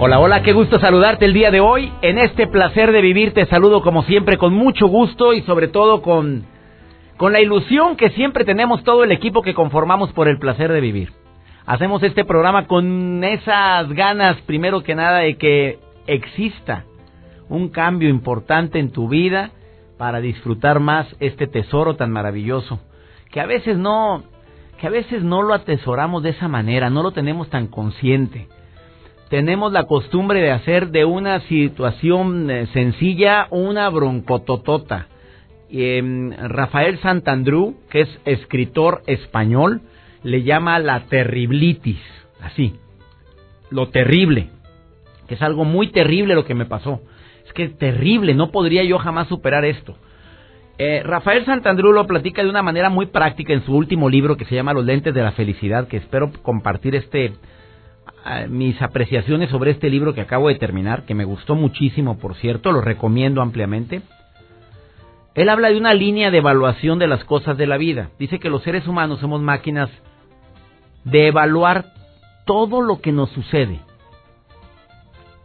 Hola, hola, qué gusto saludarte el día de hoy. En este placer de vivir te saludo como siempre con mucho gusto y sobre todo con, con la ilusión que siempre tenemos todo el equipo que conformamos por el placer de vivir. Hacemos este programa con esas ganas, primero que nada, de que exista un cambio importante en tu vida para disfrutar más este tesoro tan maravilloso, que a veces no, que a veces no lo atesoramos de esa manera, no lo tenemos tan consciente tenemos la costumbre de hacer de una situación eh, sencilla una broncototota. Eh, Rafael Santandrú, que es escritor español, le llama la terriblitis, así, lo terrible, que es algo muy terrible lo que me pasó. Es que es terrible, no podría yo jamás superar esto. Eh, Rafael Santandrú lo platica de una manera muy práctica en su último libro que se llama Los lentes de la felicidad, que espero compartir este mis apreciaciones sobre este libro que acabo de terminar, que me gustó muchísimo, por cierto, lo recomiendo ampliamente. Él habla de una línea de evaluación de las cosas de la vida. Dice que los seres humanos somos máquinas de evaluar todo lo que nos sucede.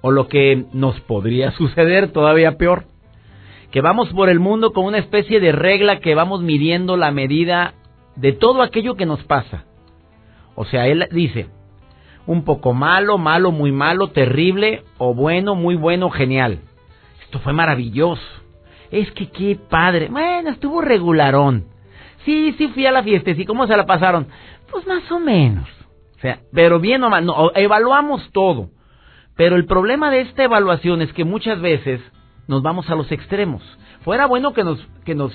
O lo que nos podría suceder, todavía peor. Que vamos por el mundo con una especie de regla que vamos midiendo la medida de todo aquello que nos pasa. O sea, él dice, un poco malo, malo, muy malo, terrible o bueno, muy bueno, genial. Esto fue maravilloso. Es que qué padre. Bueno, estuvo regularón. Sí, sí fui a la fiesta. ¿Y cómo se la pasaron? Pues más o menos. O sea, pero bien o mal, no, evaluamos todo. Pero el problema de esta evaluación es que muchas veces nos vamos a los extremos. Fuera bueno que nos que nos,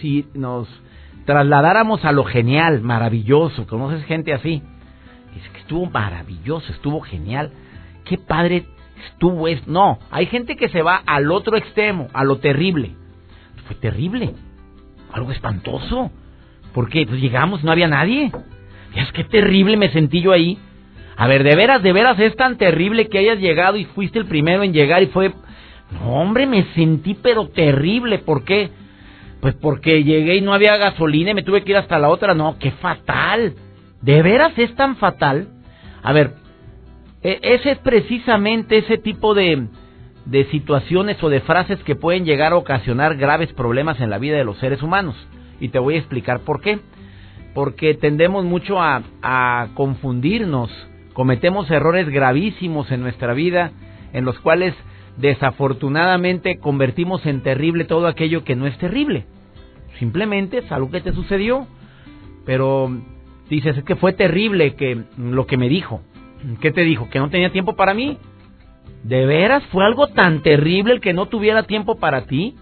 trasladáramos a lo genial, maravilloso. Conoces gente así estuvo maravilloso, estuvo genial. Qué padre estuvo es. No, hay gente que se va al otro extremo, a lo terrible. Fue terrible, algo espantoso. Porque pues llegamos, no había nadie. Es que terrible me sentí yo ahí. A ver, de veras, de veras es tan terrible que hayas llegado y fuiste el primero en llegar y fue... No, hombre, me sentí pero terrible. ¿Por qué? Pues porque llegué y no había gasolina y me tuve que ir hasta la otra. No, qué fatal. ¿De veras es tan fatal? A ver, e, ese es precisamente ese tipo de, de situaciones o de frases que pueden llegar a ocasionar graves problemas en la vida de los seres humanos. Y te voy a explicar por qué. Porque tendemos mucho a, a confundirnos, cometemos errores gravísimos en nuestra vida, en los cuales desafortunadamente convertimos en terrible todo aquello que no es terrible. Simplemente es algo que te sucedió. Pero Dices, es que fue terrible que lo que me dijo. ¿Qué te dijo? ¿Que no tenía tiempo para mí? ¿De veras fue algo tan terrible el que no tuviera tiempo para ti?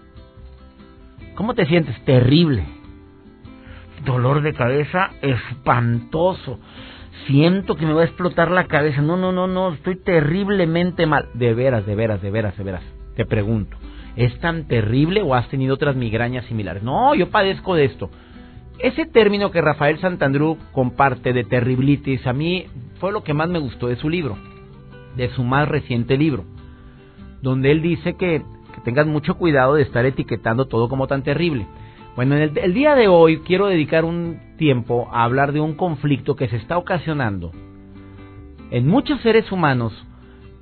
¿Cómo te sientes? Terrible. Dolor de cabeza espantoso. Siento que me va a explotar la cabeza. No, no, no, no, estoy terriblemente mal. De veras, de veras, de veras, de veras. Te pregunto, ¿es tan terrible o has tenido otras migrañas similares? No, yo padezco de esto. Ese término que Rafael Santandrú comparte de terriblitis, a mí fue lo que más me gustó de su libro, de su más reciente libro, donde él dice que, que tengas mucho cuidado de estar etiquetando todo como tan terrible. Bueno, en el, el día de hoy quiero dedicar un tiempo a hablar de un conflicto que se está ocasionando en muchos seres humanos,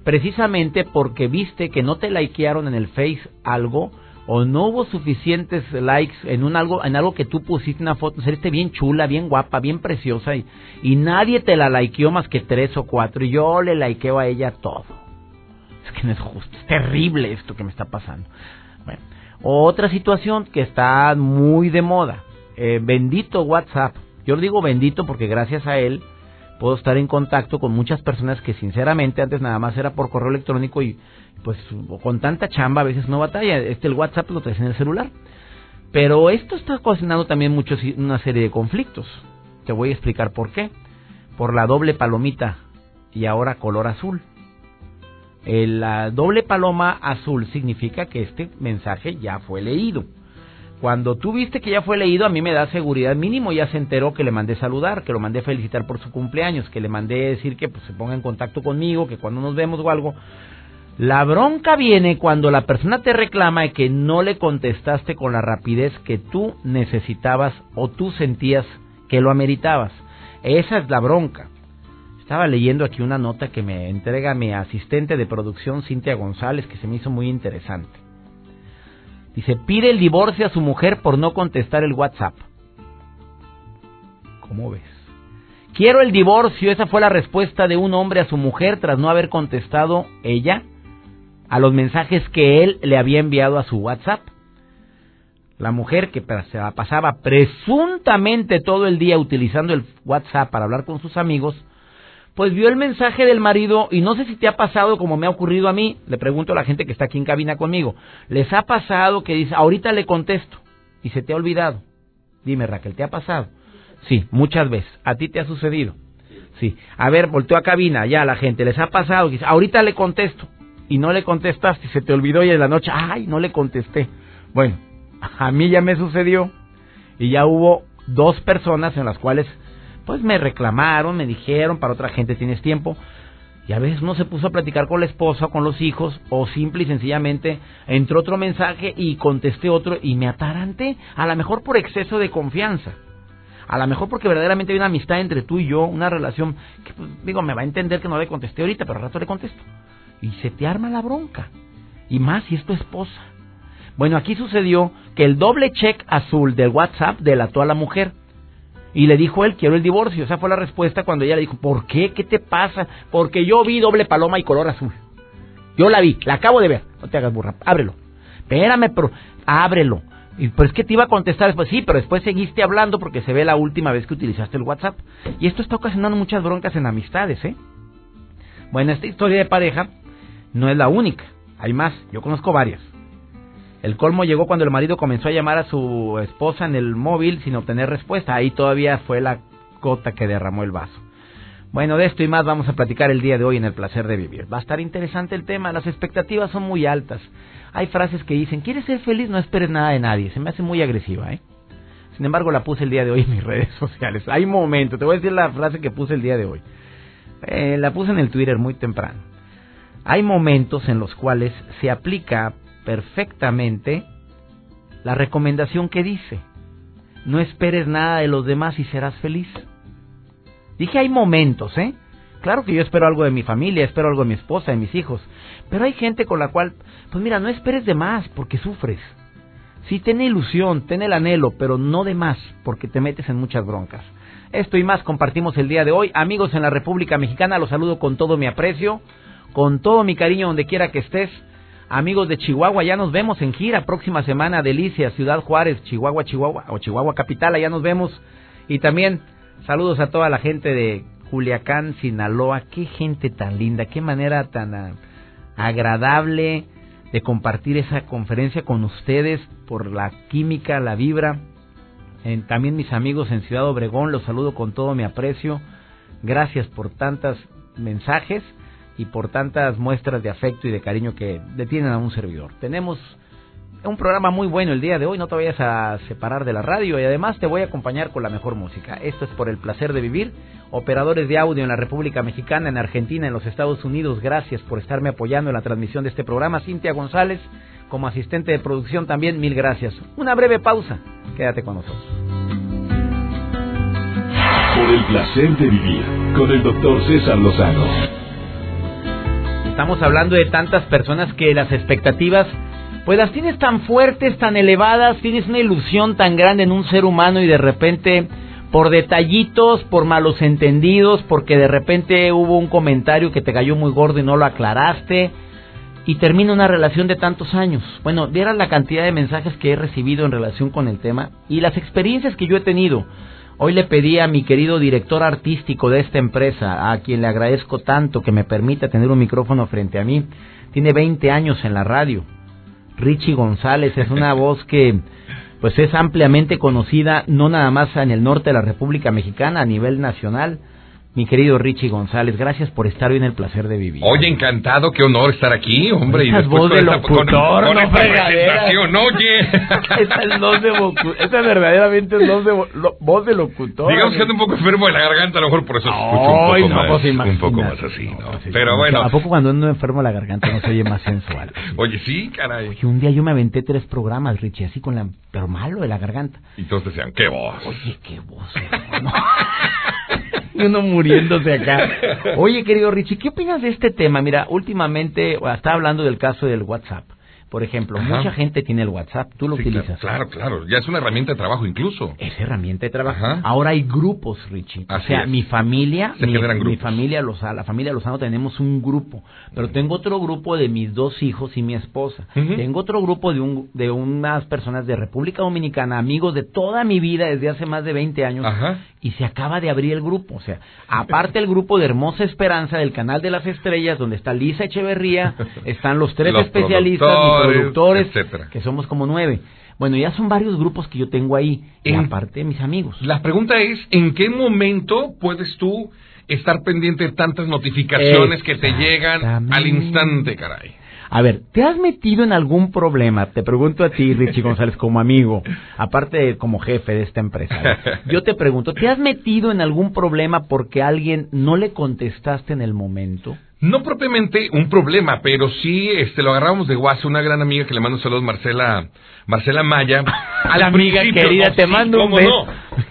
precisamente porque viste que no te likearon en el Face algo, o no hubo suficientes likes en un algo en algo que tú pusiste una foto, saliste bien chula, bien guapa, bien preciosa y, y nadie te la likeó más que tres o cuatro y yo le likeo a ella todo. Es que no es justo, es terrible esto que me está pasando. Bueno, otra situación que está muy de moda, eh, bendito WhatsApp. Yo digo bendito porque gracias a él puedo estar en contacto con muchas personas que sinceramente antes nada más era por correo electrónico y pues con tanta chamba a veces no batalla. Este el WhatsApp lo traes en el celular. Pero esto está ocasionando también muchos, una serie de conflictos. Te voy a explicar por qué. Por la doble palomita y ahora color azul. La doble paloma azul significa que este mensaje ya fue leído. Cuando tú viste que ya fue leído, a mí me da seguridad mínimo, ya se enteró que le mandé saludar, que lo mandé felicitar por su cumpleaños, que le mandé decir que pues, se ponga en contacto conmigo, que cuando nos vemos o algo. La bronca viene cuando la persona te reclama que no le contestaste con la rapidez que tú necesitabas o tú sentías que lo ameritabas. Esa es la bronca. Estaba leyendo aquí una nota que me entrega mi asistente de producción, Cintia González, que se me hizo muy interesante. Dice, pide el divorcio a su mujer por no contestar el WhatsApp. ¿Cómo ves? Quiero el divorcio, esa fue la respuesta de un hombre a su mujer tras no haber contestado ella a los mensajes que él le había enviado a su WhatsApp. La mujer que pasaba presuntamente todo el día utilizando el WhatsApp para hablar con sus amigos, pues vio el mensaje del marido y no sé si te ha pasado como me ha ocurrido a mí, le pregunto a la gente que está aquí en cabina conmigo, ¿les ha pasado que dice, ahorita le contesto y se te ha olvidado? Dime Raquel, ¿te ha pasado? Sí, muchas veces. ¿A ti te ha sucedido? Sí. A ver, volteó a cabina, ya la gente, ¿les ha pasado? Dice, ahorita le contesto y no le contestaste se te olvidó y en la noche, ay, no le contesté. Bueno, a mí ya me sucedió y ya hubo dos personas en las cuales pues me reclamaron, me dijeron, para otra gente tienes tiempo. Y a veces uno se puso a platicar con la esposa, con los hijos, o simple y sencillamente entró otro mensaje y contesté otro y me ataranté, a lo mejor por exceso de confianza. A lo mejor porque verdaderamente hay una amistad entre tú y yo, una relación que, pues, digo, me va a entender que no le contesté ahorita, pero al rato le contesto. Y se te arma la bronca. Y más si es tu esposa. Bueno, aquí sucedió que el doble check azul del WhatsApp delató a la mujer. Y le dijo él, quiero el divorcio. Esa fue la respuesta cuando ella le dijo, ¿por qué? ¿Qué te pasa? Porque yo vi doble paloma y color azul. Yo la vi, la acabo de ver. No te hagas burra, ábrelo. Espérame, pero ábrelo. Y pues que te iba a contestar después, sí, pero después seguiste hablando porque se ve la última vez que utilizaste el WhatsApp. Y esto está ocasionando muchas broncas en amistades, ¿eh? Bueno, esta historia de pareja no es la única. Hay más, yo conozco varias. El colmo llegó cuando el marido comenzó a llamar a su esposa en el móvil sin obtener respuesta. Ahí todavía fue la gota que derramó el vaso. Bueno, de esto y más vamos a platicar el día de hoy en el placer de vivir. Va a estar interesante el tema, las expectativas son muy altas. Hay frases que dicen, ¿quieres ser feliz? No esperes nada de nadie. Se me hace muy agresiva, ¿eh? Sin embargo, la puse el día de hoy en mis redes sociales. Hay momentos, te voy a decir la frase que puse el día de hoy. Eh, la puse en el Twitter muy temprano. Hay momentos en los cuales se aplica perfectamente la recomendación que dice, no esperes nada de los demás y serás feliz. Dije, hay momentos, ¿eh? Claro que yo espero algo de mi familia, espero algo de mi esposa, de mis hijos, pero hay gente con la cual, pues mira, no esperes de más porque sufres. Sí, ten ilusión, ten el anhelo, pero no de más porque te metes en muchas broncas. Esto y más compartimos el día de hoy. Amigos en la República Mexicana, los saludo con todo mi aprecio, con todo mi cariño donde quiera que estés. Amigos de Chihuahua, ya nos vemos en gira próxima semana, Delicia, Ciudad Juárez, Chihuahua, Chihuahua, o Chihuahua Capital, allá nos vemos. Y también saludos a toda la gente de Culiacán, Sinaloa, qué gente tan linda, qué manera tan ah, agradable de compartir esa conferencia con ustedes por la química, la vibra. también mis amigos en Ciudad Obregón, los saludo con todo mi aprecio. Gracias por tantos mensajes y por tantas muestras de afecto y de cariño que detienen a un servidor. Tenemos un programa muy bueno el día de hoy, no te vayas a separar de la radio y además te voy a acompañar con la mejor música. Esto es por el placer de vivir. Operadores de audio en la República Mexicana, en Argentina, en los Estados Unidos, gracias por estarme apoyando en la transmisión de este programa. Cintia González, como asistente de producción también, mil gracias. Una breve pausa, quédate con nosotros. Por el placer de vivir con el doctor César Lozano. Estamos hablando de tantas personas que las expectativas, pues las tienes tan fuertes, tan elevadas, tienes una ilusión tan grande en un ser humano y de repente, por detallitos, por malos entendidos, porque de repente hubo un comentario que te cayó muy gordo y no lo aclaraste, y termina una relación de tantos años. Bueno, vieras la cantidad de mensajes que he recibido en relación con el tema y las experiencias que yo he tenido. Hoy le pedí a mi querido director artístico de esta empresa, a quien le agradezco tanto que me permita tener un micrófono frente a mí. Tiene 20 años en la radio. Richie González es una voz que pues es ampliamente conocida no nada más en el norte de la República Mexicana a nivel nacional. Mi querido Richie González, gracias por estar hoy en el placer de vivir. Oye, encantado, qué honor estar aquí, hombre. y después voz de locutor, con, con no presentación, oye. esa es voz de esa verdaderamente es voz de, voz de locutor. Digamos que ando un poco enfermo de la garganta, a lo mejor por eso escucho un poco no, más, un poco más así, ¿no? Pero bueno. ¿A poco cuando ando enfermo de la garganta no se oye más sensual? oye, sí, caray. Oye, un día yo me aventé tres programas, Richie, así con la, pero malo de la garganta. Y todos decían, qué voz. Oye, qué voz, y uno muriéndose acá. Oye, querido Richie, ¿qué opinas de este tema? Mira, últimamente, estaba hablando del caso del WhatsApp. Por ejemplo, mucha gente tiene el WhatsApp, tú lo utilizas. Claro, claro, ya es una herramienta de trabajo incluso. Es herramienta de trabajo. Ahora hay grupos, Richie. o sea, mi familia, mi, familia la familia Lozano tenemos un grupo, pero tengo otro grupo de mis dos hijos y mi esposa. Tengo otro grupo de un de unas personas de República Dominicana, amigos de toda mi vida desde hace más de 20 años. Y se acaba de abrir el grupo, o sea, aparte el grupo de Hermosa Esperanza del canal de las estrellas donde está Lisa Echeverría, están los tres especialistas productores, que somos como nueve. Bueno, ya son varios grupos que yo tengo ahí, en, aparte de mis amigos. La pregunta es, ¿en qué momento puedes tú estar pendiente de tantas notificaciones que te llegan al instante, caray? A ver, ¿te has metido en algún problema? Te pregunto a ti, Richie González, como amigo, aparte de como jefe de esta empresa. Yo te pregunto, ¿te has metido en algún problema porque alguien no le contestaste en el momento? No propiamente un problema, pero sí este lo agarramos de guaso, una gran amiga que le mando saludos, Marcela Marcela Maya. A la amiga querida, te mando un beso.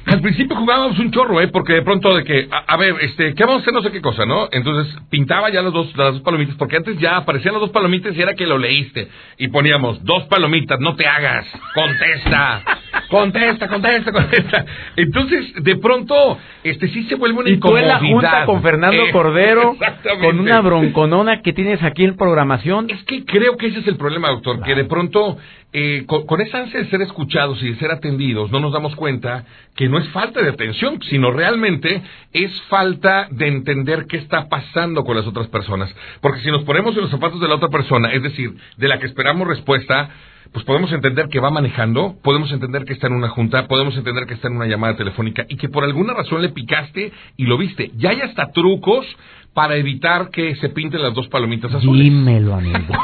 Al principio jugábamos un chorro, ¿eh? Porque de pronto de que, a, ver, este, ¿qué vamos a hacer? No sé qué cosa, ¿no? Entonces pintaba ya las dos, las dos palomitas, porque antes ya aparecían las dos palomitas y era que lo leíste. Y poníamos, dos palomitas, no te hagas, contesta, contesta, contesta, contesta. Entonces, de pronto, este sí se vuelve una y tú en la junta con Fernando eh, Cordero, con una bronconona que tienes aquí en programación. Es que creo que ese es el problema, doctor, que de pronto eh, con, esa ansia de ser escuchados y de ser atendidos, no nos damos cuenta que no es falta de atención, sino realmente es falta de entender qué está pasando con las otras personas. Porque si nos ponemos en los zapatos de la otra persona, es decir, de la que esperamos respuesta, pues podemos entender que va manejando, podemos entender que está en una junta, podemos entender que está en una llamada telefónica y que por alguna razón le picaste y lo viste. Ya hay hasta trucos para evitar que se pinten las dos palomitas azules. Dímelo, amigo.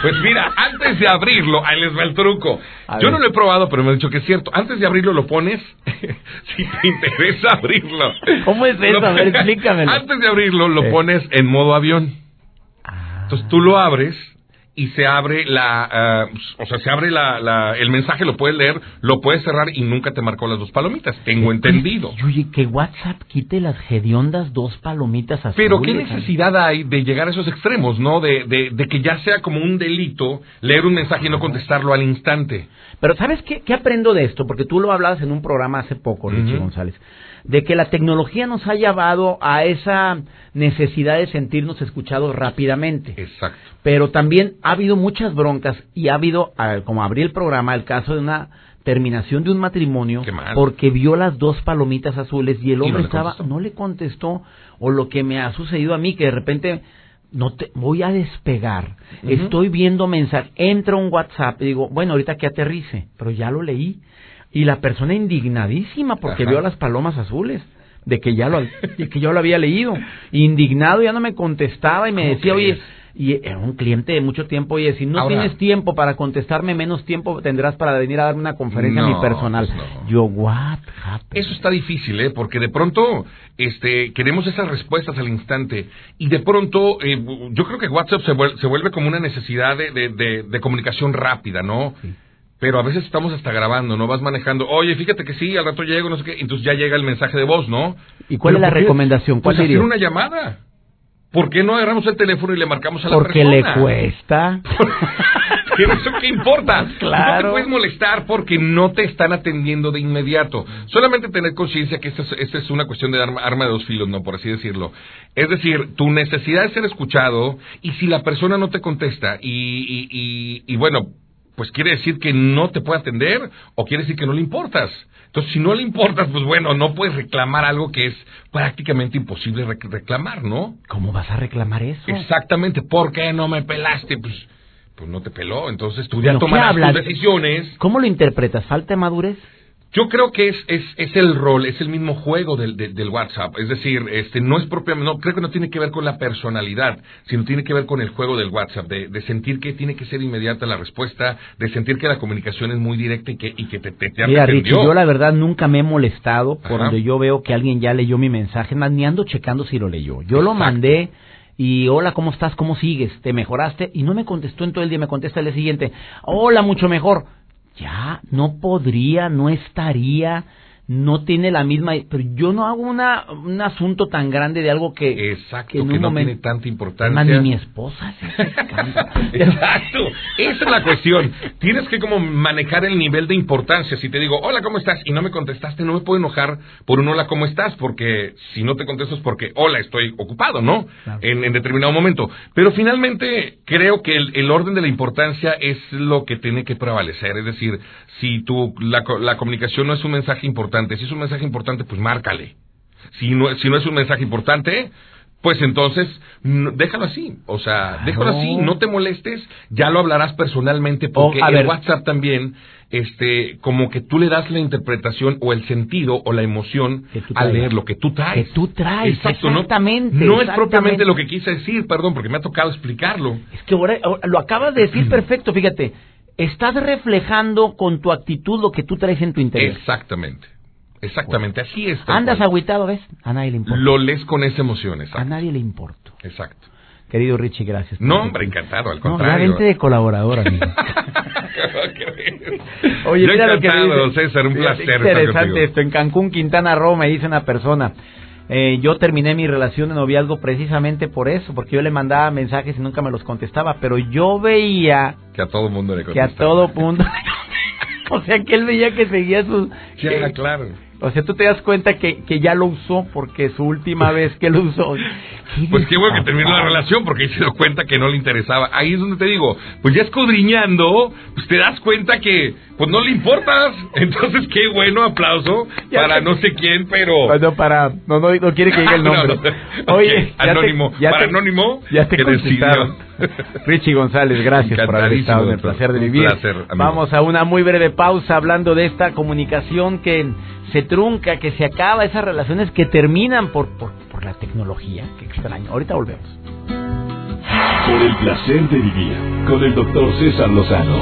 Pues mira, antes de abrirlo, ahí les va el truco. Yo no lo he probado, pero me han dicho que es cierto. Antes de abrirlo lo pones, si te interesa abrirlo. ¿Cómo es eso? A ver, explícamelo. Antes de abrirlo lo pones en modo avión. Ah. Entonces tú lo abres y se abre la, uh, o sea, se abre la, la, el mensaje, lo puedes leer, lo puedes cerrar y nunca te marcó las dos palomitas. Tengo entendido. Oye, que WhatsApp quite las hediondas dos palomitas azules. Pero qué necesidad hay de llegar a esos extremos, ¿no? De, de, de, que ya sea como un delito leer un mensaje y no contestarlo al instante. Pero ¿sabes qué, qué aprendo de esto? Porque tú lo hablabas en un programa hace poco, Richie González de que la tecnología nos ha llevado a esa necesidad de sentirnos escuchados rápidamente. Exacto. Pero también ha habido muchas broncas y ha habido, como abrí el programa, el caso de una terminación de un matrimonio porque vio las dos palomitas azules y el hombre estaba no le contestó o lo que me ha sucedido a mí que de repente no te voy a despegar estoy viendo mensaje entra un WhatsApp y digo bueno ahorita que aterrice pero ya lo leí y la persona indignadísima porque vio las palomas azules de que ya lo que yo lo había leído. Indignado ya no me contestaba y me decía oye y era un cliente de mucho tiempo y si no tienes tiempo para contestarme menos tiempo tendrás para venir a darme una conferencia a mi personal yo what eso está difícil eh porque de pronto este queremos esas respuestas al instante. Y de pronto eh, yo creo que WhatsApp se vuelve, se vuelve como una necesidad de, de, de, comunicación rápida no pero a veces estamos hasta grabando, ¿no? Vas manejando, oye, fíjate que sí, al rato llego, no sé qué, entonces ya llega el mensaje de voz, ¿no? ¿Y cuál es la recomendación? ¿Cuál pues hacer una llamada. ¿Por qué no agarramos el teléfono y le marcamos a la persona? Porque le cuesta. ¿Pero eso qué importa? Claro. No te puedes molestar porque no te están atendiendo de inmediato. Solamente tener conciencia que esta es, es, una cuestión de arma, arma, de dos filos, ¿no? Por así decirlo. Es decir, tu necesidad de ser escuchado y si la persona no te contesta y, y, y, y bueno, pues quiere decir que no te puede atender o quiere decir que no le importas. Entonces, si no le importas, pues bueno, no puedes reclamar algo que es prácticamente imposible reclamar, ¿no? ¿Cómo vas a reclamar eso? Exactamente, ¿por qué no me pelaste? Pues, pues no te peló, entonces tú ya tomarás tus decisiones. ¿Cómo lo interpretas? ¿Falta de madurez? Yo creo que es, es, es el rol, es el mismo juego del, del, del WhatsApp. Es decir, este, no es propiamente, no, creo que no tiene que ver con la personalidad, sino tiene que ver con el juego del WhatsApp, de, de sentir que tiene que ser inmediata la respuesta, de sentir que la comunicación es muy directa y que, y que te, te, te Mira. Richie, yo la verdad nunca me he molestado por Ajá. donde yo veo que alguien ya leyó mi mensaje, más ni ando checando si lo leyó. Yo lo mandé y hola, ¿cómo estás? ¿Cómo sigues? ¿Te mejoraste? Y no me contestó en todo el día, me contesta el día siguiente, hola, mucho mejor. Ya, no podría, no estaría, no tiene la misma... Pero yo no hago una, un asunto tan grande de algo que... Exacto, que que, en un no momento- tiene tanta Más importancia. ni mi esposa se. Exacto, esa es la cuestión. Tienes que como manejar el nivel de importancia. Si te digo, hola, ¿cómo estás? Y no me contestaste, no me puedo enojar por un hola, ¿cómo estás? Porque si no te contesto es porque, hola, estoy ocupado, ¿no? Claro. En, en determinado momento. Pero finalmente creo que el, el orden de la importancia es lo que tiene que prevalecer. Es decir, si tu, la, la comunicación no es un mensaje importante, si es un mensaje importante, pues márcale. Si no, si no es un mensaje importante, pues entonces no- déjalo así. O sea, Claro. déjalo así, no te molestes, ya lo hablarás personalmente porque Oh, a ver. WhatsApp también este como que tú le das la interpretación o el sentido o la emoción al leer lo que tú traes. Que tú traes, Exacto, no- exactamente, No, es exactamente. propiamente lo que quise decir, perdón, porque me ha tocado explicarlo. Es que ahora, ahora lo acabas de decir perfecto, fíjate. Estás reflejando con tu actitud lo que tú traes en tu interior. Exactamente. Exactamente, así es. Andas cual. agüitado, ¿ves? A nadie le importa. Lo lees con esa emoción, A exacto. nadie le importa. Exacto. Querido Richie, gracias. No, hombre, encantado, al No, contrario. vente de colaborador, amigo. Oye, Yo mira lo que dice. César, un placer estar Interesante esto. En Cancún, Quintana Roo, me dice una persona. eh, yo terminé mi relación de noviazgo precisamente por eso, porque yo le mandaba mensajes y nunca me los contestaba, pero yo veía Que a todo mundo le que a todo punto, o sea, que él veía que seguía sus, Ya, claro. O sea, tú te das cuenta que, que ya lo usó porque su última vez que lo usó. Pues qué bueno que terminó la relación porque se dio cuenta que no le interesaba. Ahí es donde te digo, pues ya escudriñando, pues te das cuenta que pues no le importas. Entonces qué bueno, aplauso para no sé quién, pero... Bueno, para, no, no, no quiere que diga el nombre. No, no. Oye, Ok, ya te- anónimo, ya para anónimo, ya te que decidió. Richie González, gracias por haber estado en el placer de Un vivir. placer. Vamos a una muy breve pausa hablando de esta comunicación que se trunca, que se acaba, esas relaciones que terminan por, por, por la tecnología. Qué extraño. Ahorita volvemos. Por el placer de vivir con el doctor César Lozano.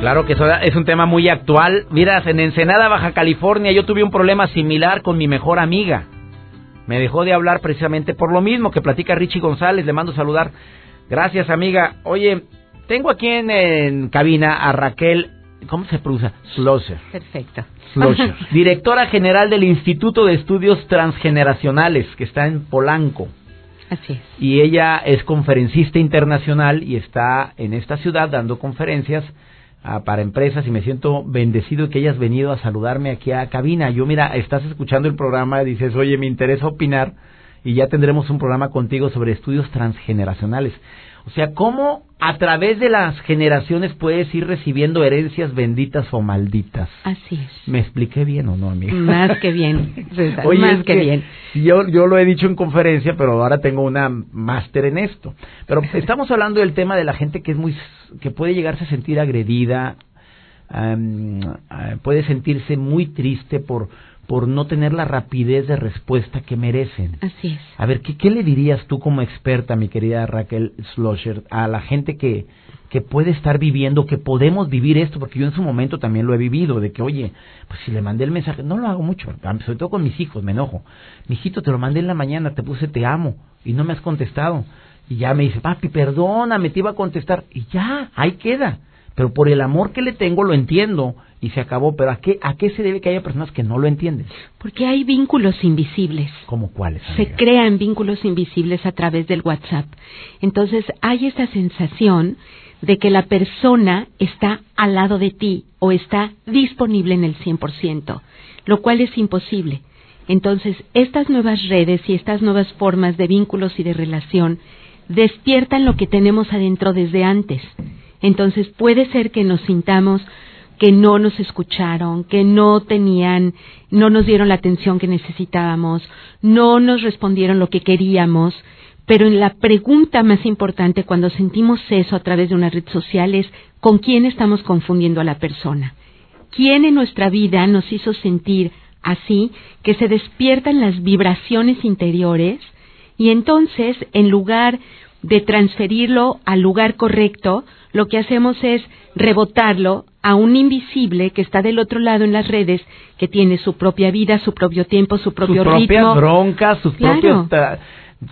Claro que eso es un tema muy actual. Mira, en Ensenada, Baja California, yo tuve un problema similar con mi mejor amiga. Me dejó de hablar precisamente por lo mismo que platica Richie González. Le mando saludar. Gracias, amiga. Oye, tengo aquí en, en cabina a Raquel, ¿cómo se pronuncia? Schlosser. Perfecto. Schlosser, directora general del Instituto de Estudios Transgeneracionales, que está en Polanco. Así es. Y ella es conferencista internacional y está en esta ciudad dando conferencias ah, para empresas y me siento bendecido que hayas venido a saludarme aquí a cabina. Yo mira, estás escuchando el programa, dices, oye, me interesa opinar y ya tendremos un programa contigo sobre estudios transgeneracionales. O sea, ¿cómo a través de las generaciones puedes ir recibiendo herencias benditas o malditas? Así es. ¿Me expliqué bien o no, amiga? Más que bien, César, Oye, más es que, bien. Yo, yo lo he dicho en conferencia, pero ahora tengo una máster en esto. Pero estamos hablando del tema de la gente que es muy, que puede llegarse a sentir agredida, ah, puede sentirse muy triste por, por no tener la rapidez de respuesta que merecen. Así es. A ver, ¿qué, qué le dirías tú como experta, mi querida Raquel Slosher, a la gente que, que puede estar viviendo, que podemos vivir esto? Porque yo en su momento también lo he vivido, de que, oye, pues si le mandé el mensaje, no lo hago mucho, sobre todo con mis hijos, me enojo. Mijito, te lo mandé en la mañana, te puse te amo, y no me has contestado. Y ya me dice, papi, perdóname, te iba a contestar. Y ya, ahí queda. Pero por el amor que le tengo lo entiendo y se acabó. Pero ¿a qué, a qué se debe que haya personas que no lo entienden? Porque hay vínculos invisibles. ¿Cómo cuáles? Se amiga? crean vínculos invisibles a través del WhatsApp. Entonces hay esa sensación de que la persona está al lado de ti o está disponible en el 100%, lo cual es imposible. Entonces, estas nuevas redes y estas nuevas formas de vínculos y de relación despiertan lo que tenemos adentro desde antes. Entonces, puede ser que nos sintamos que no nos escucharon, que no tenían, no nos dieron la atención que necesitábamos, no nos respondieron lo que queríamos, pero en la pregunta más importante cuando sentimos eso a través de una red social es ¿con quién estamos confundiendo a la persona? quién en nuestra vida nos hizo sentir así, que se despiertan las vibraciones interiores y entonces, en lugar de transferirlo al lugar correcto, lo que hacemos es rebotarlo a un invisible que está del otro lado en las redes, que tiene su propia vida, su propio tiempo, su propio sus ritmo. propias broncas, sus Claro. propios tra-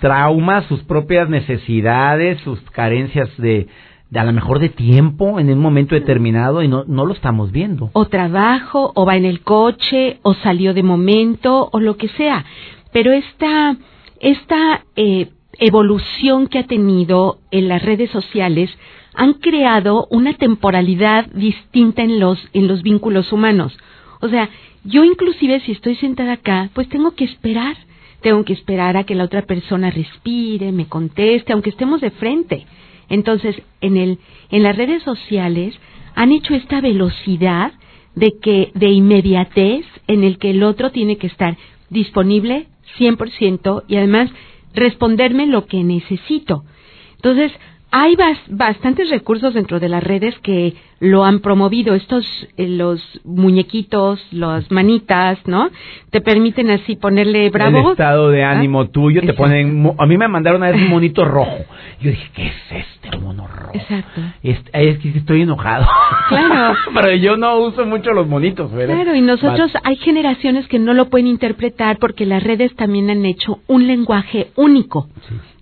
traumas, sus propias necesidades, sus carencias de, de a lo mejor de tiempo en un momento determinado y no, no lo estamos viendo. o trabajo, o va en el coche, o salió de momento, o lo que sea. Pero esta, esta eh, evolución que ha tenido en las redes sociales han creado una temporalidad distinta en los, en los vínculos humanos. O sea, yo inclusive si estoy sentada acá, pues tengo que esperar. Tengo que esperar a que la otra persona respire, me conteste, aunque estemos de frente. Entonces, en el, en las redes sociales han hecho esta velocidad de que, de inmediatez en el que el otro tiene que estar disponible 100% y además responderme lo que necesito. Entonces, hay bas- bastantes recursos dentro de las redes que lo han promovido. Estos, eh, los muñequitos, las manitas, ¿no? Te permiten así ponerle bravo. El estado de ánimo Ah, tuyo, te ponen... A mí me mandaron una vez un monito rojo. Yo dije, ¿qué es este mono rojo? Exacto. Es, es que estoy enojado. Claro. Pero yo no uso mucho los monitos, ¿verdad? Claro, y nosotros hay generaciones que no lo pueden interpretar porque las redes también han hecho un lenguaje único,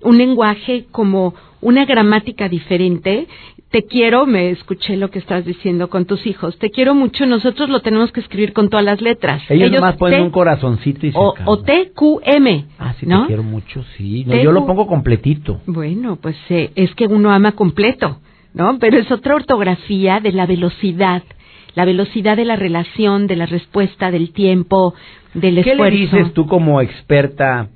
un lenguaje como una gramática diferente. Te quiero, me escuché lo que estás diciendo con tus hijos. Te quiero mucho, nosotros lo tenemos que escribir con todas las letras. Ellos, nomás ponen T un corazoncito y se o, o TQM, Ah, sí, ¿no? te quiero mucho, sí. No, Te yo lo pongo completito. Bueno, pues eh, es que uno ama completo, ¿no? Pero es otra ortografía de la velocidad, la velocidad de la relación, de la respuesta, del tiempo, del ¿Qué esfuerzo. le dices tú como experta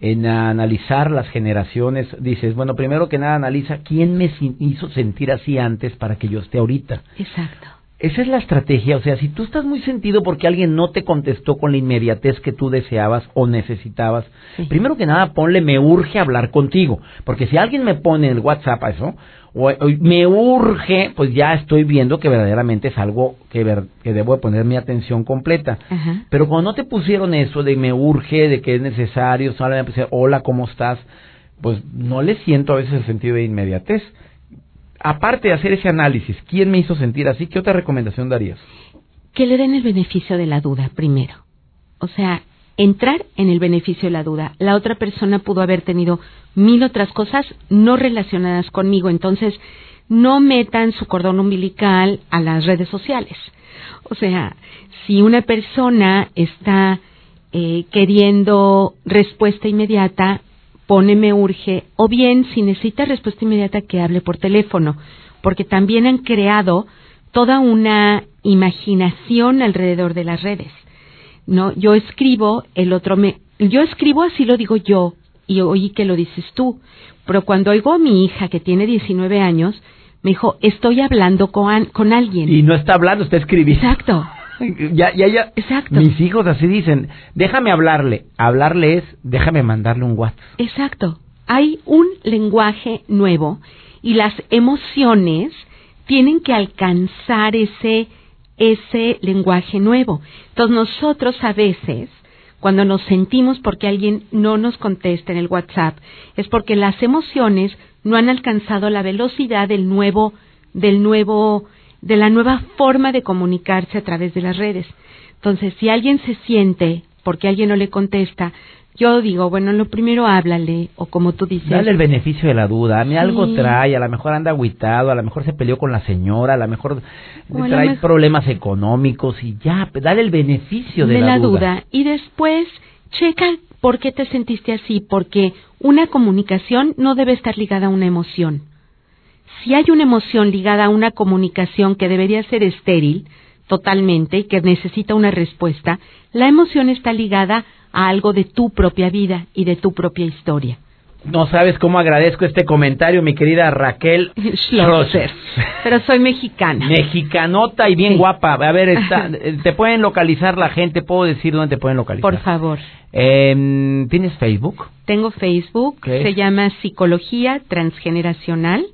en analizar las generaciones? Dices, bueno, primero que nada analiza quién me hizo sentir así antes para que yo esté ahorita. Exacto. Esa es la estrategia, o sea, si tú estás muy sentido porque alguien no te contestó con la inmediatez que tú deseabas o necesitabas, Sí. primero que nada ponle me urge hablar contigo, porque si alguien me pone en el WhatsApp a eso, o, o me urge, pues ya estoy viendo que verdaderamente es algo que, ver- que debo de poner mi atención completa. Ajá. Pero cuando no te pusieron eso de me urge, de que es necesario, pusieron, hola, ¿cómo estás? Pues no le siento a veces el sentido de inmediatez. Aparte de hacer ese análisis, ¿quién me hizo sentir así? ¿Qué otra recomendación darías? Que le den el beneficio de la duda primero. O sea, entrar en el beneficio de la duda. La otra persona pudo haber tenido mil otras cosas no relacionadas conmigo, entonces no metan su cordón umbilical a las redes sociales. O sea, si una persona está eh, queriendo respuesta inmediata, pone me urge, o bien si necesita respuesta inmediata que hable por teléfono, porque también han creado toda una imaginación alrededor de las redes. No, yo escribo, el otro me, yo escribo así lo digo yo y oí que lo dices tú, pero cuando oigo a mi hija que tiene 19 años, me dijo, estoy hablando con, con alguien. Y no está hablando, está escribiendo. Exacto, Ya, ya, ya. Exacto. Mis hijos así dicen, déjame hablarle. Hablarle es, déjame mandarle un WhatsApp. exacto. Hay un lenguaje nuevo y las emociones tienen que alcanzar ese ese lenguaje nuevo. Entonces nosotros a veces cuando nos sentimos porque alguien no nos contesta en el WhatsApp es porque las emociones no han alcanzado la velocidad del nuevo del nuevo de la nueva forma de comunicarse a través de las redes. Entonces, si alguien se siente porque alguien no le contesta, yo digo, bueno, lo primero háblale o como tú dices, Dale el beneficio de la duda. A mí Sí. algo trae, a lo mejor anda agüitado, a lo mejor se peleó con la señora, a lo mejor trae mejor- problemas económicos y ya, pues, dale el beneficio de, de la duda. duda. Y después, checa por qué te sentiste así, porque una comunicación no debe estar ligada a una emoción. Si hay una emoción ligada a una comunicación que debería ser estéril, totalmente, y que necesita una respuesta, la emoción está ligada a algo de tu propia vida y de tu propia historia. No sabes cómo agradezco este comentario, mi querida Raquel Schlosser. Pero soy mexicana. Mexicanota y bien Sí. guapa. A ver, está, te pueden localizar la gente, puedo decir dónde te pueden localizar. Por favor. Eh, ¿Tienes Facebook? Tengo Facebook, se llama Psicología Transgeneracional.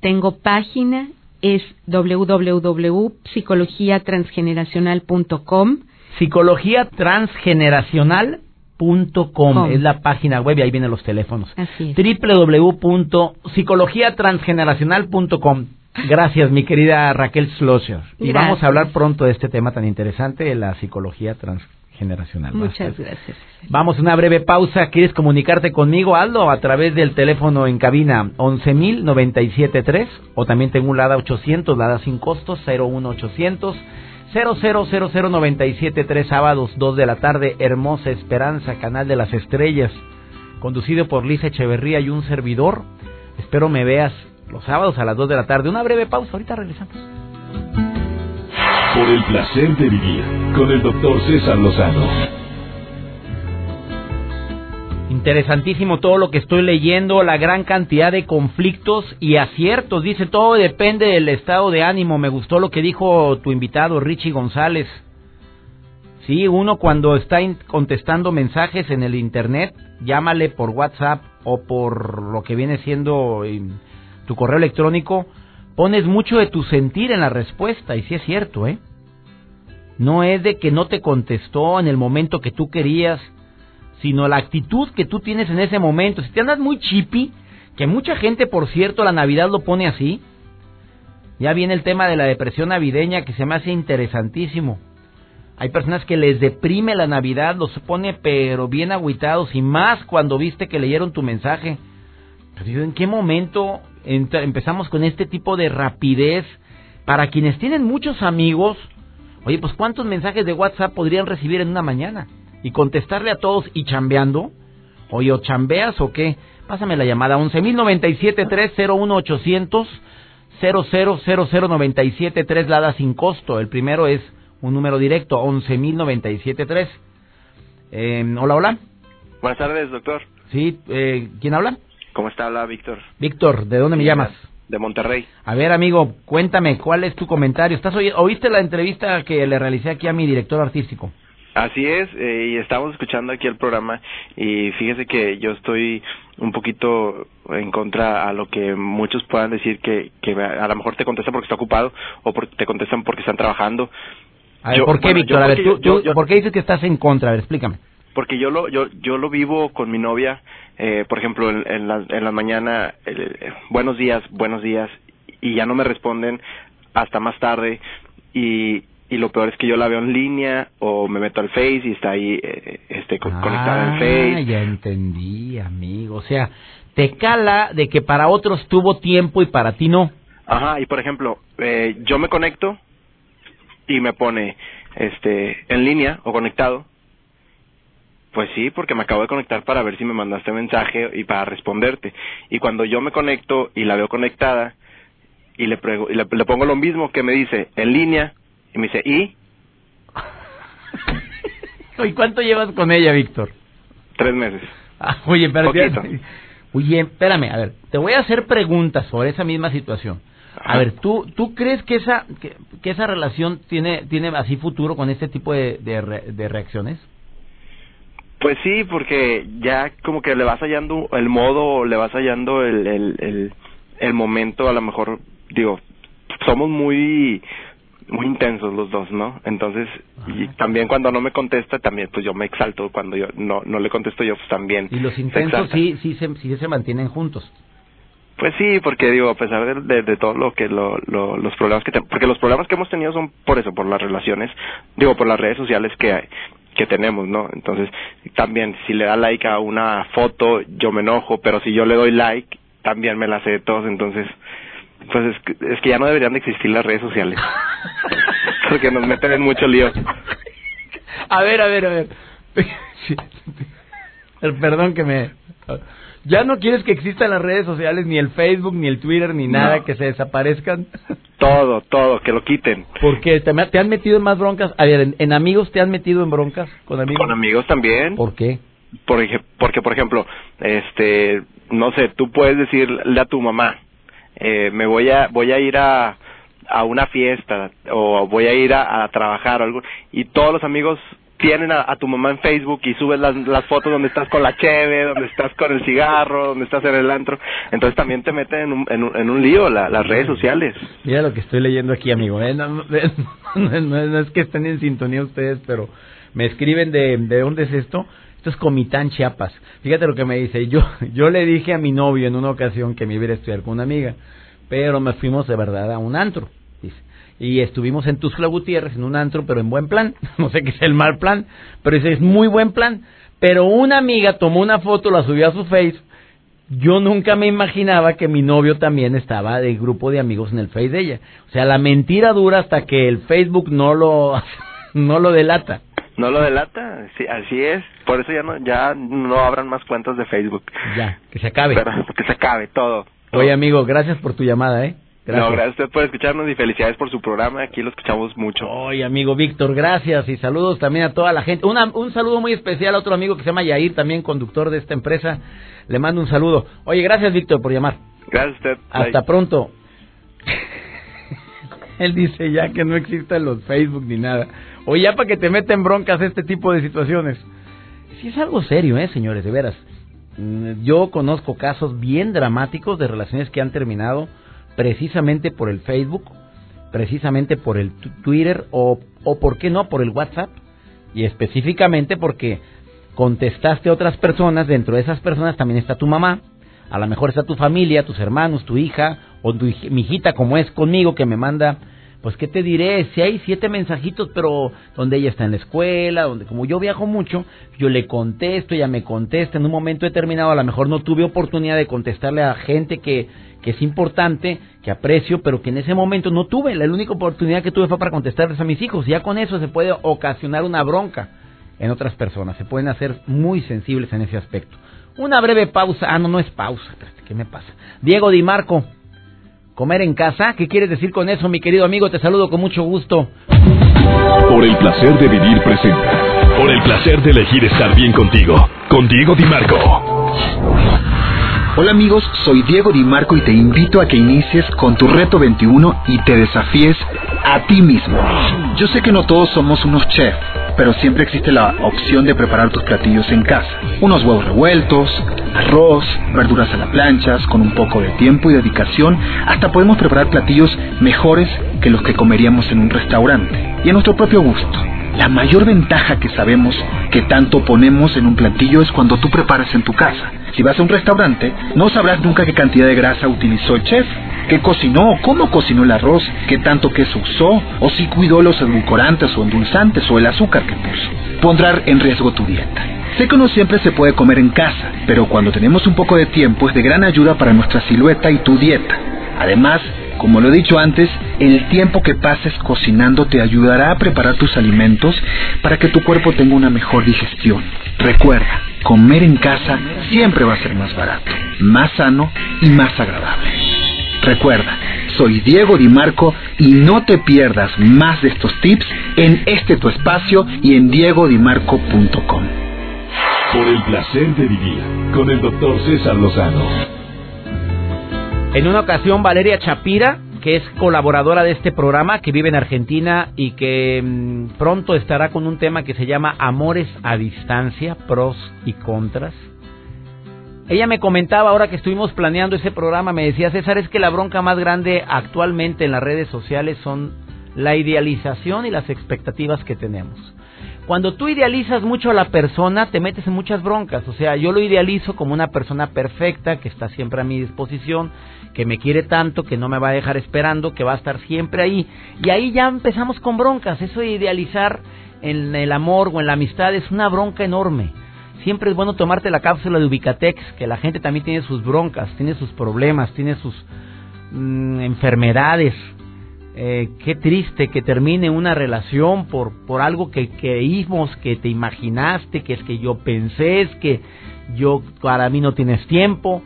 Tengo página es www.psicologiatransgeneracional.com. Psicologiatransgeneracional.com es la página web y ahí vienen los teléfonos. Www.psicologiatransgeneracional.com. Gracias, mi querida Raquel Schlosser. Y Gracias. vamos a hablar pronto de este tema tan interesante, de la psicología transgeneracional. Muchas gracias. Vamos a una breve pausa. ¿Quieres comunicarte conmigo, Aldo? A través del teléfono en cabina 11.097.3 o también tengo un LADA 800, LADA sin costos 01800 0000973 sábados 2 de la tarde, Hermosa Esperanza, Canal de las Estrellas, conducido por Lisa Echeverría y un servidor. Espero me veas los sábados a las 2 de la tarde. Una breve pausa, ahorita regresamos. Por el placer de vivir con el doctor César Lozano. Interesantísimo todo lo que estoy leyendo, la gran cantidad de conflictos y aciertos. Dice, todo depende del estado de ánimo. Me gustó lo que dijo tu invitado, Richie González. Sí, uno cuando está contestando mensajes en el Internet, llámale por WhatsApp o por lo que viene siendo tu correo electrónico, pones mucho de tu sentir en la respuesta. Y sí es cierto, ¿eh? No es de que no te contestó en el momento que tú querías, sino la actitud que tú tienes en ese momento. Si te andas muy chippy, que mucha gente, por cierto, la Navidad lo pone así, ya viene el tema de la depresión navideña que se me hace interesantísimo. Hay personas que les deprime la Navidad, los pone pero bien agüitados y más cuando viste que leyeron tu mensaje. Pero ¿en qué momento ent- empezamos con este tipo de rapidez? Para quienes tienen muchos amigos, oye, pues ¿cuántos mensajes de WhatsApp podrían recibir en una mañana? Y contestarle a todos y chambeando. Oye, ¿o chambeas o qué? Pásame la llamada 11.097.301.800 0000973 Lada sin costo. El primero es un número directo, 11.097.3. Eh, hola, hola. Buenas tardes, doctor. Sí, eh, ¿quién habla? ¿Cómo está? Habla Víctor. Víctor, ¿de dónde me llamas? De Monterrey. A ver, amigo, cuéntame, ¿cuál es tu comentario? ¿Estás ¿Oíste la entrevista que le realicé aquí a mi director artístico? Así es, eh, y estamos escuchando aquí el programa y fíjese que yo estoy un poquito en contra a lo que muchos puedan decir que, que a lo mejor te contestan porque está ocupado o porque te contestan porque están trabajando. A ver, Yo- ¿por qué, bueno, Víctor? yo A ver, porque tú, yo- tú- yo- ¿por qué dices que estás en contra? A ver, explícame. Porque yo lo yo yo lo vivo con mi novia, eh, por ejemplo, en, en la, en la mañana, eh, buenos días, buenos días, y ya no me responden hasta más tarde, y, y lo peor es que yo la veo en línea o me meto al Face y está ahí eh, este co- conectada en Ah, Face. ya entendí, amigo. O sea, te cala de que para otros tuvo tiempo y para ti no. Ajá, y por ejemplo, eh, yo me conecto y me pone este en línea o conectado. Pues sí, porque me acabo de conectar para ver si me mandaste mensaje y para responderte. Y cuando yo me conecto y la veo conectada y le, prego- y le, le pongo lo mismo que me dice en línea y me dice, ¿y? ¿Y cuánto llevas con ella, Víctor? Tres meses. Ah, oye, Poquito. Oye, espérame, a ver, te voy a hacer preguntas sobre esa misma situación. A Ajá. ver, ¿tú, tú crees que esa, que, que esa relación tiene, tiene así futuro con este tipo de, de, re- de reacciones? Pues sí, porque ya como que le vas hallando el modo, le vas hallando el, el, el, el momento, a lo mejor, digo, somos muy muy intensos los dos, ¿no? Entonces, y también cuando no me contesta, también pues yo me exalto, cuando yo no no le contesto yo, pues también. Y los intensos sí, sí, se, sí se mantienen juntos. Pues sí, porque digo, a pesar de, de, de todo lo que lo, lo- los problemas que te- porque los problemas que hemos tenido son por eso, por las relaciones, digo, por las redes sociales que que tenemos, ¿no? Entonces, también si le da like a una foto, yo me enojo, pero si yo le doy like, también me la sé de todos, entonces pues es que, es que ya no deberían de existir las redes sociales. porque nos meten en mucho lío. A ver, a ver, a ver. Perdón que me... ¿Ya no quieres que existan las redes sociales, ni el Facebook, ni el Twitter, ni nada, No. que se desaparezcan? Todo, todo, que lo quiten. Porque te, te han metido en más broncas. A ver, ¿en, en amigos te han metido en broncas? ¿Con amigos? Con amigos también. ¿Por qué? por ej- porque por ejemplo este no sé tú puedes decirle a tu mamá eh, me voy a voy a ir a a una fiesta o voy a ir a, a trabajar o algo y todos los amigos tienen a, tu mamá en Facebook y subes las, las fotos donde estás con la cheve, donde estás con el cigarro, donde estás en el antro. Entonces también te meten en un, en un, lío las redes sociales. Mira lo que estoy leyendo aquí, amigo. ¿eh? No, no, es que estén en sintonía ustedes, pero me escriben de, de dónde es esto. Esto es Comitán, Chiapas. Fíjate lo que me dice. Yo, yo le dije a mi novio en una ocasión que me iba a estudiar con una amiga, pero me fuimos de verdad a un antro y estuvimos en Tuxtla Gutiérrez en un antro, pero en buen plan. No sé qué es el mal plan, pero ese es muy buen plan. Pero una amiga tomó una foto, la subió a su Face. Yo nunca me imaginaba que mi novio también estaba de grupo de amigos en el Face de ella. O sea, la mentira dura hasta que el Facebook no lo no lo delata. No lo delata, sí, así es. Por eso ya no ya no abran más cuentas de Facebook. Ya, que se acabe. que se acabe todo. Oye, amigo, gracias por tu llamada, ¿eh? Gracias. No, gracias a usted por escucharnos y felicidades por su programa. Aquí lo escuchamos mucho. Oye, amigo Víctor, gracias y saludos también a toda la gente. un saludo muy especial a otro amigo que se llama Yair, también conductor de esta empresa. Le mando un saludo. Oye, gracias Víctor por llamar. Gracias a usted. Hasta pronto. Él dice ya que no existen los Facebook ni nada. O ya para que te meten broncas este tipo de situaciones. Sí es algo serio, ¿eh, señores? De veras. Mm, yo conozco casos bien dramáticos de relaciones que han terminado precisamente por el Facebook, precisamente por el Twitter o, o por qué no, por el WhatsApp. Y específicamente porque contestaste a otras personas, dentro de esas personas también está tu mamá, a lo mejor está tu familia, tus hermanos, tu hija o tu, mi hijita como es conmigo que me manda pues qué te diré, si hay siete mensajitos, pero donde ella está en la escuela, donde como yo viajo mucho, yo le contesto, ella me contesta, en un momento determinado a lo mejor no tuve oportunidad de contestarle a gente que, que es importante, que aprecio, pero que en ese momento no tuve, la única oportunidad que tuve fue para contestarles a mis hijos, ya con eso se puede ocasionar una bronca en otras personas, se pueden hacer muy sensibles en ese aspecto. Una breve pausa, ah no, no es pausa, ¿qué me pasa? Diego Di Marco, comer en casa. ¿Qué quieres decir con eso, mi querido amigo? Te saludo con mucho gusto. Por el placer de vivir presente. Por el placer de elegir estar bien contigo. Con Diego Di Marco. Hola amigos, soy Diego Di Marco y te invito a que inicies con tu reto 21 y te desafíes a ti mismo. Yo sé que no todos somos unos chefs, pero siempre existe la opción de preparar tus platillos en casa. Unos huevos revueltos, arroz, verduras a la plancha, con un poco de tiempo y dedicación, hasta podemos preparar platillos mejores que los que comeríamos en un restaurante y a nuestro propio gusto. La mayor ventaja que sabemos que tanto ponemos en un platillo es cuando tú preparas en tu casa. Si vas a un restaurante, no sabrás nunca qué cantidad de grasa utilizó el chef, qué cocinó, cómo cocinó el arroz, qué tanto queso usó, o si cuidó los edulcorantes o endulzantes o el azúcar que puso. Pondrá en riesgo tu dieta. Sé que no siempre se puede comer en casa, pero cuando tenemos un poco de tiempo es de gran ayuda para nuestra silueta y tu dieta. Además, como lo he dicho antes, el tiempo que pases cocinando te ayudará a preparar tus alimentos para que tu cuerpo tenga una mejor digestión. Recuerda, comer en casa siempre va a ser más barato, más sano y más agradable. Recuerda, soy Diego Di Marco y no te pierdas más de estos tips en este tu espacio y en diegodimarco.com. Por el placer de vivir con el doctor César Lozano. En una ocasión, Valeria Chapira, que es colaboradora de este programa, que vive en Argentina y que mm, pronto estará con un tema que se llama Amores a Distancia, pros y contras. Ella me comentaba ahora que estuvimos planeando ese programa, me decía César, es que la bronca más grande actualmente en las redes sociales son la idealización y las expectativas que tenemos. Cuando tú idealizas mucho a la persona, te metes en muchas broncas. O sea, yo lo idealizo como una persona perfecta, que está siempre a mi disposición, que me quiere tanto, que no me va a dejar esperando, que va a estar siempre ahí. Y ahí ya empezamos con broncas. Eso de idealizar en el amor o en la amistad es una bronca enorme. Siempre es bueno tomarte la cápsula de Ubicatex, que la gente también tiene sus broncas, tiene sus problemas, tiene sus mm, enfermedades eh, qué triste que termine una relación por, por algo que creímos, que te imaginaste, que es que yo pensé, es que yo para mí no tienes tiempo.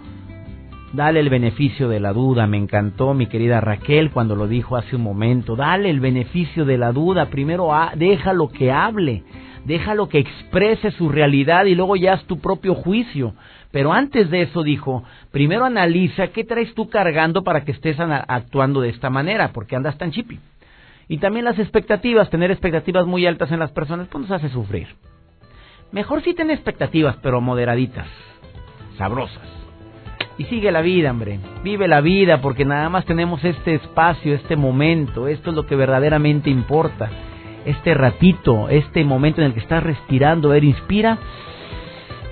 Dale el beneficio de la duda. Me encantó mi querida Raquel cuando lo dijo hace un momento. Dale el beneficio de la duda. Primero déjalo que hable. Déjalo que exprese su realidad y luego ya haz tu propio juicio. Pero antes de eso dijo, primero analiza qué traes tú cargando para que estés actuando de esta manera, porque andas tan chipi. Y también las expectativas, tener expectativas muy altas en las personas, pues nos hace sufrir. Mejor sí tener expectativas, pero moderaditas, sabrosas. Y sigue la vida, hombre. Vive la vida porque nada más tenemos este espacio, este momento. Esto es lo que verdaderamente importa. Este ratito, este momento en el que estás respirando. A ver, inspira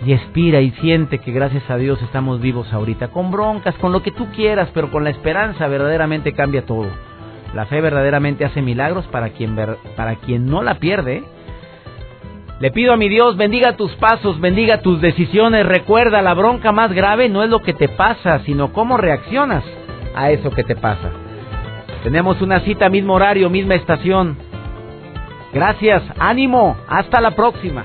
y expira y siente que gracias a Dios estamos vivos ahorita. Con broncas, con lo que tú quieras, pero con la esperanza verdaderamente cambia todo. La fe verdaderamente hace milagros para quien, para quien no la pierde. Le pido a mi Dios, bendiga tus pasos, bendiga tus decisiones. Recuerda, la bronca más grave no es lo que te pasa, sino cómo reaccionas a eso que te pasa. Tenemos una cita, mismo horario, misma estación. Gracias, ánimo, hasta la próxima.